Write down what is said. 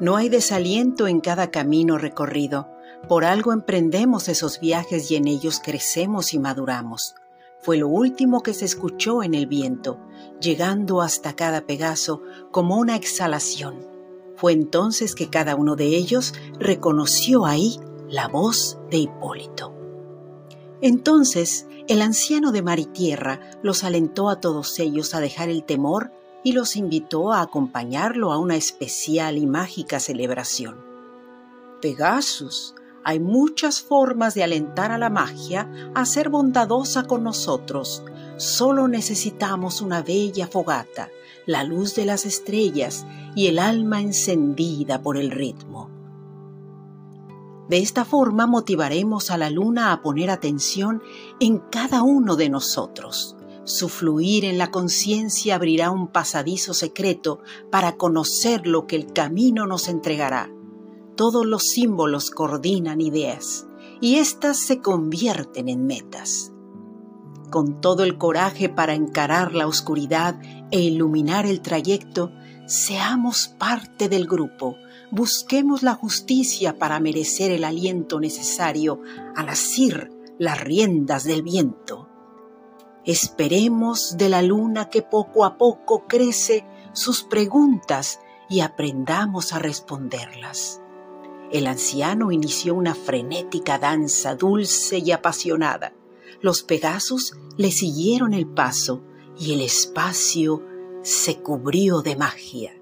No hay desaliento en cada camino recorrido. Por algo emprendemos esos viajes y en ellos crecemos y maduramos. Fue lo último que se escuchó en el viento, llegando hasta cada Pegaso como una exhalación. Fue entonces que cada uno de ellos reconoció ahí la voz de Hipólito. Entonces el anciano de mar y tierra los alentó a todos ellos a dejar el temor y los invitó a acompañarlo a una especial y mágica celebración. Pegasus, hay muchas formas de alentar a la magia a ser bondadosa con nosotros. Solo necesitamos una bella fogata, la luz de las estrellas y el alma encendida por el ritmo. De esta forma motivaremos a la luna a poner atención en cada uno de nosotros. Su fluir en la conciencia abrirá un pasadizo secreto para conocer lo que el camino nos entregará. Todos los símbolos coordinan ideas y éstas se convierten en metas. Con todo el coraje para encarar la oscuridad e iluminar el trayecto, seamos parte del grupo, busquemos la justicia para merecer el aliento necesario al asir las riendas del viento. Esperemos de la luna que poco a poco crece sus preguntas y aprendamos a responderlas. El anciano inició una frenética danza dulce y apasionada. Los Pegasus le siguieron el paso y el espacio se cubrió de magia.